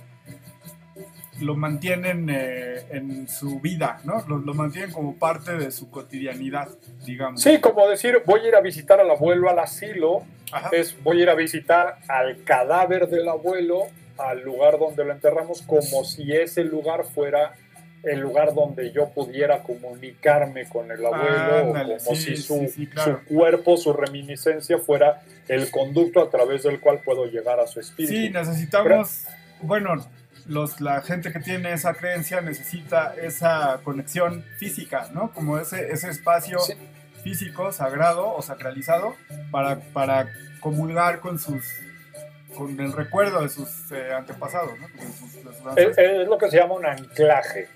lo mantienen eh, en su vida, ¿no? Lo, lo mantienen como parte de su cotidianidad, digamos. Sí, como decir, voy a ir a visitar al abuelo al asilo, Ajá. es voy a ir a visitar al cadáver del abuelo, al lugar donde lo enterramos, como si ese lugar fuera el lugar donde yo pudiera comunicarme con el abuelo, o como sí, si su, sí, sí, claro. su cuerpo, su reminiscencia fuera el conducto a través del cual puedo llegar a su espíritu. Sí, necesitamos, bueno, los, la gente que tiene esa creencia necesita esa conexión física, ¿no? Como ese, ese espacio Sí. físico, sagrado o sacralizado para, para comulgar con sus con el recuerdo de sus eh, antepasados, ¿no? De sus- de sus Es, ancestros. es lo que se llama un anclaje.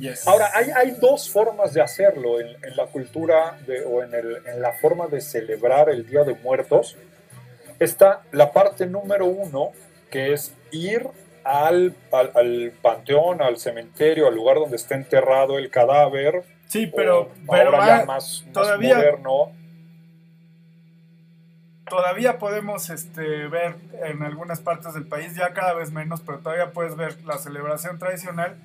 Yes. Ahora, hay, hay dos formas de hacerlo en, en la cultura de- o en, el- en la forma de celebrar el Día de Muertos. Está la parte número uno, que es ir al, al, al panteón, al cementerio, al lugar donde está enterrado el cadáver. sí, pero, ahora ya más, más todavía- moderno. todavía podemos este, ver en algunas partes del país, ya cada vez menos, pero todavía puedes ver la celebración tradicional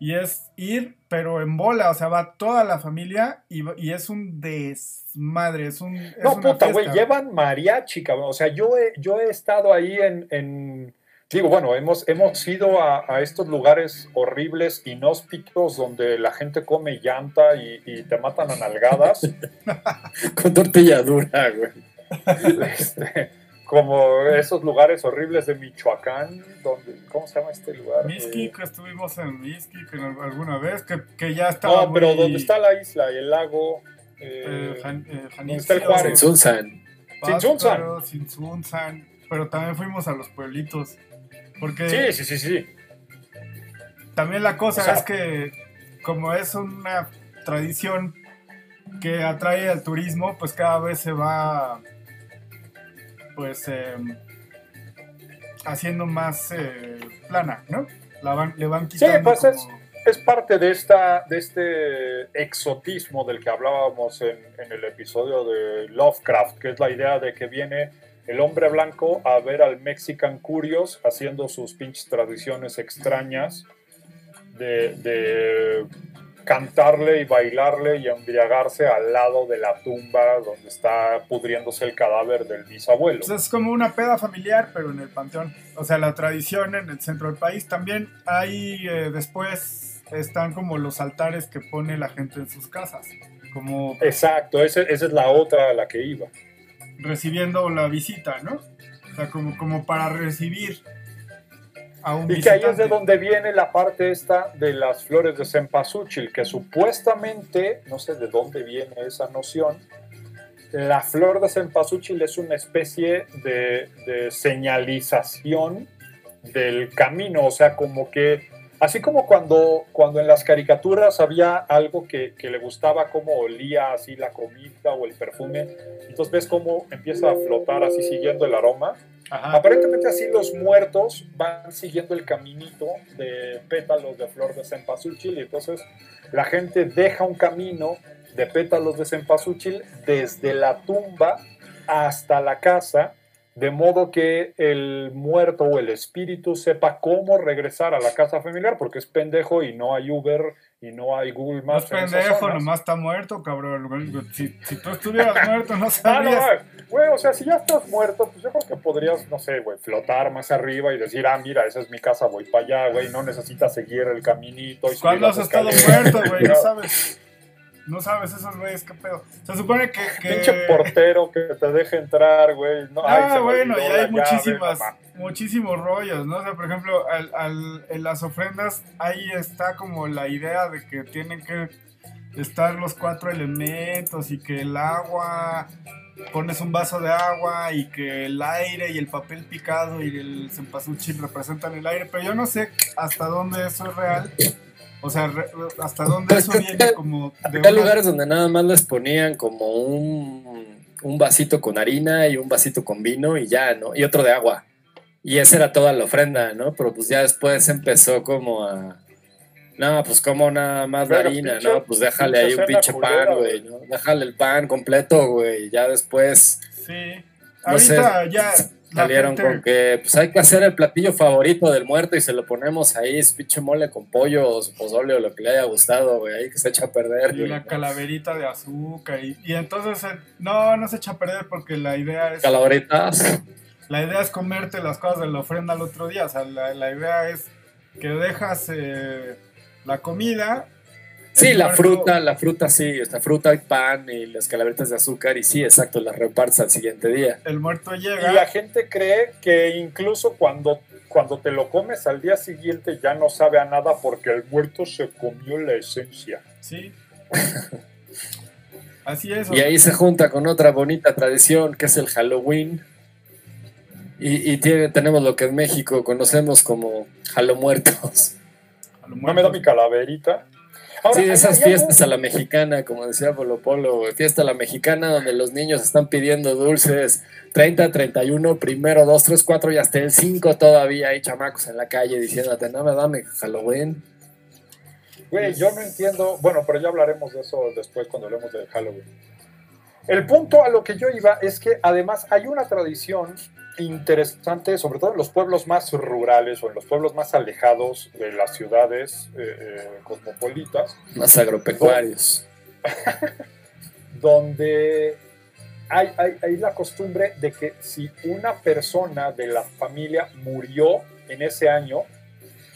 y es ir, pero en bola, o sea, va toda la familia y, y es un desmadre, es un... es No, una puta, güey, llevan mariachi, cabrón. O sea, yo he, yo he estado ahí en, en- Digo, bueno, hemos, hemos ido a, a estos lugares horribles, inhóspitos, donde la gente come llanta y, y te matan a nalgadas. Con tortilla dura, güey. Este, como esos lugares horribles de Michoacán, donde, ¿cómo se llama este lugar? Mixquic, Eh, estuvimos en Mixquic alguna vez, que, que ya estaba no, pero muy, donde está la isla y el lago. eh, eh, Jan- eh, ¿dónde está el Juárez? Pátzcuaro, Sinsunzan, pero también fuimos a los pueblitos, porque... sí, sí, sí, sí. También la cosa O sea- es que como es una tradición que atrae al turismo, pues cada vez se va pues em, haciendo más eh, plana, ¿no? La van, le van Sí, quitando pues es, es parte de, esta, de este exotismo del que hablábamos en, en el episodio de Lovecraft, que es la idea de que viene el hombre blanco a ver al Mexican Curious haciendo sus pinches tradiciones extrañas de, de cantarle y bailarle y embriagarse al lado de la tumba donde está pudriéndose el cadáver del bisabuelo. Pues es como una peda familiar, pero en el panteón. O sea, la tradición en el centro del país. También hay eh, después están como los altares que pone la gente en sus casas, como Exacto, esa es la otra a la que iba. Recibiendo la visita, ¿no? O sea, como, como para recibir a un Y que ahí visitante. es de donde viene la parte esta de las flores de cempasúchil, que supuestamente, no sé de dónde viene esa noción, la flor de cempasúchil es una especie de, de señalización del camino, o sea, como que, así como cuando, cuando en las caricaturas había algo que, que le gustaba cómo olía así la comida o el perfume, entonces ves cómo empieza a flotar así siguiendo el aroma. Ajá. Aparentemente así los muertos van siguiendo el caminito de pétalos de flor de cempasúchil y entonces la gente deja un camino de pétalos de cempasúchil desde la tumba hasta la casa, de modo que el muerto o el espíritu sepa cómo regresar a la casa familiar, porque es pendejo y no hay Uber y no hay Google No es Maps. en esas pendejo, nomás está muerto, cabrón. Si, si tú estuvieras muerto, no Ah, no, güey, o sea, si ya estás muerto, pues yo creo que podrías, no sé, güey, flotar más arriba y decir, ah, mira, esa es mi casa, voy para allá, güey, no necesitas seguir el caminito. Y ¿Cuándo has estado muerto, güey? No No. sabes. No sabes esos güeyes, qué pedo. Se supone que. que... Pinche portero que te deje entrar, güey. No, Ah, bueno, y hay llave, muchísimas, muchísimos rollos, ¿no? O sea, por ejemplo, al, al- en las ofrendas ahí está como la idea de que tienen que estar los cuatro elementos y que el agua, pones un vaso de agua y que el aire y el papel picado y el cempasúchil representan el aire, pero yo no sé hasta dónde eso es real. O sea, re- hasta dónde eso viene como de Había una- lugares donde nada más les ponían como un, un vasito con harina y un vasito con vino y ya, ¿no? Y otro de agua. Y esa era toda la ofrenda, ¿no? Pero pues ya después empezó como a... No, pues como nada más de Pero harina, pinche- ¿no? Pues déjale ahí un pinche pan, güey, ¿no? Déjale el pan completo, güey. Ya después Sí. No sé, Ahorita ya salieron gente- con que pues hay que hacer el platillo favorito del muerto y se lo ponemos ahí, es pinche mole con pollo o pozole o lo que le haya gustado, güey, ahí que se echa a perder. Y güey. una calaverita de azúcar. Y, y entonces, eh, no, no se echa a perder porque la idea es Calaveritas. la idea es comerte las cosas de la ofrenda al otro día. O sea, la, la idea es que dejas eh, la comida. Sí, el la fruta, la fruta sí, esta fruta y pan y las calaveritas de azúcar y sí, exacto, las repartes al siguiente día. El muerto Y llega. la gente cree que incluso cuando, cuando te lo comes al día siguiente ya no sabe a nada porque el muerto se comió la esencia. Sí. Así es. Y ahí se junta con otra bonita tradición que es el Halloween. Y, y tiene, tenemos lo que en México conocemos como Halo Muertos. No me da mi calaverita. Ahora, Sí, esas fiestas a la mexicana, como decía Polo Polo, güey, fiesta a la mexicana donde los niños están pidiendo dulces 30, 31, primero, 2, 3, 4 y hasta el 5 todavía hay chamacos en la calle diciéndote, no me dame Halloween. Güey, yo no entiendo. Bueno, pero ya hablaremos de eso después cuando hablemos de Halloween. El punto a lo que yo iba es que además hay una tradición interesante, sobre todo en los pueblos más rurales o en los pueblos más alejados de las ciudades eh, eh, cosmopolitas, Más agropecuarios. donde hay, hay, hay la costumbre de que si una persona de la familia murió en ese año,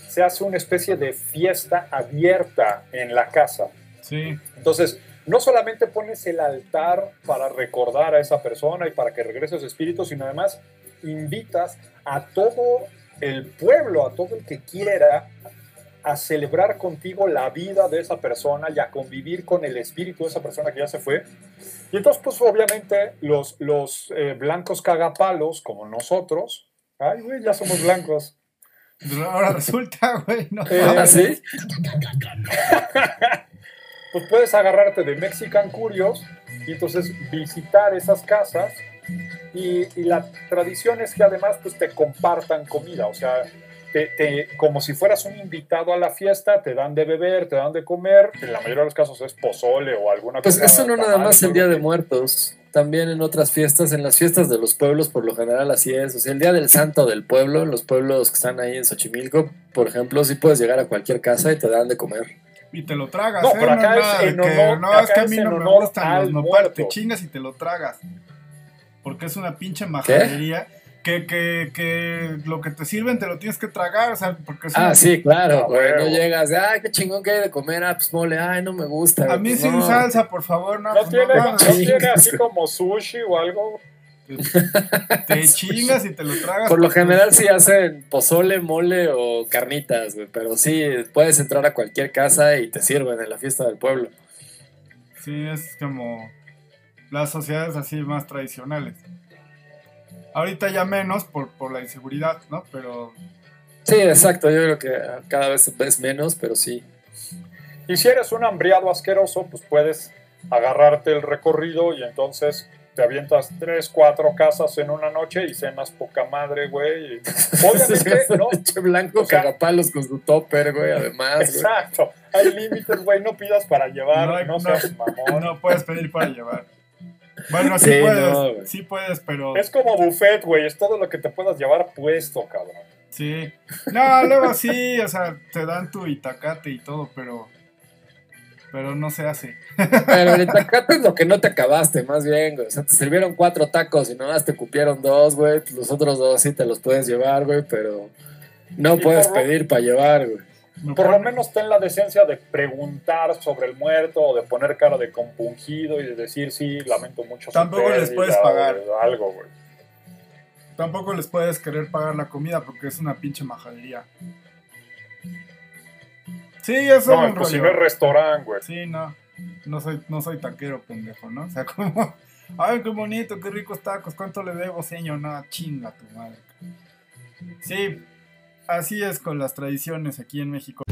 se hace una especie de fiesta abierta en la casa. Sí. Entonces, no solamente pones el altar para recordar a esa persona y para que regrese su espíritu, sino además invitas a todo el pueblo, a todo el que quiera, a celebrar contigo la vida de esa persona y a convivir con el espíritu de esa persona que ya se fue. Y entonces, pues obviamente, los, los eh, blancos cagapalos, como nosotros, ay, güey, ya somos blancos. Ahora resulta, güey. No. Eh, ¿Ah, sí? pues puedes agarrarte de Mexican Curios y entonces visitar esas casas Y, y la tradición es que además pues, te compartan comida, o sea, te, te- como si fueras un invitado a la fiesta, te dan de beber, te dan de comer, en la mayoría de los casos es pozole o alguna Pues cosa. eso no nada más el algo Día de. Muertos, también en otras fiestas, en las fiestas de los pueblos por lo general así es, o sea, el Día del Santo del pueblo, en los pueblos que están ahí en Xochimilco, por ejemplo, sí puedes llegar a cualquier casa y te dan de comer. Y te lo tragas, No, ¿eh? pero acá no, es en que, honor- no, es que a mí en no me gustan los nopales, te chingas y te lo tragas. Porque es una pinche majadería. Que, que, que lo que te sirven te lo tienes que tragar, o sea, porque es Ah, sí, claro, güey, no llegas de, ay, qué chingón que hay de comer, ah, pues mole, ay, no me gusta. A mí pues, sin no. salsa, por favor, no. ¿No pues, tiene, no tiene así como sushi o algo? Te chingas y te lo tragas. Por lo general sí hacen pozole, mole o carnitas, güey, pero sí, puedes entrar a cualquier casa y te sirven en la fiesta del pueblo. Sí, es como las sociedades así más tradicionales. Ahorita ya menos por, por la inseguridad, ¿no? Pero Sí, exacto, yo creo que cada vez es menos, pero sí. Y si eres un hambriado asqueroso, pues puedes agarrarte el recorrido y entonces te avientas tres, cuatro casas en una noche y cenas poca madre, güey. Obviamente, ¿no? Blanco O sea- cagapalos con su topper, güey, además. güey. Exacto. Hay límites, güey. No pidas para llevar, No no, no. seas mamón. no puedes pedir para llevar. Bueno, sí, Sí, puedes, no, sí puedes, pero Es como buffet, güey. Es todo lo que te puedas llevar puesto, cabrón. sí. No, luego sí, o sea, te dan tu itacate y todo, pero pero no se hace. Pero el itacate es lo que no te acabaste, más bien, güey. O sea, te sirvieron cuatro tacos y nomás te cupieron dos, güey. Los otros dos sí te los puedes llevar, güey, pero no puedes pedir para llevar, güey. Por lo menos ten la decencia de preguntar sobre el muerto o de poner cara de compungido y de decir, sí, lamento mucho. su Tampoco les pérdida", puedes o pagar. Algo, güey. Tampoco les puedes querer pagar la comida porque es una pinche majadería. Sí, eso es No, un pues si rollo. no es restaurante, güey. Sí, no. No soy, no soy taquero, pendejo, ¿no? O sea, como. Ay, qué bonito, qué ricos tacos. ¿Cuánto le debo, señor? No, chinga tu madre. Sí, así es con las tradiciones aquí en México.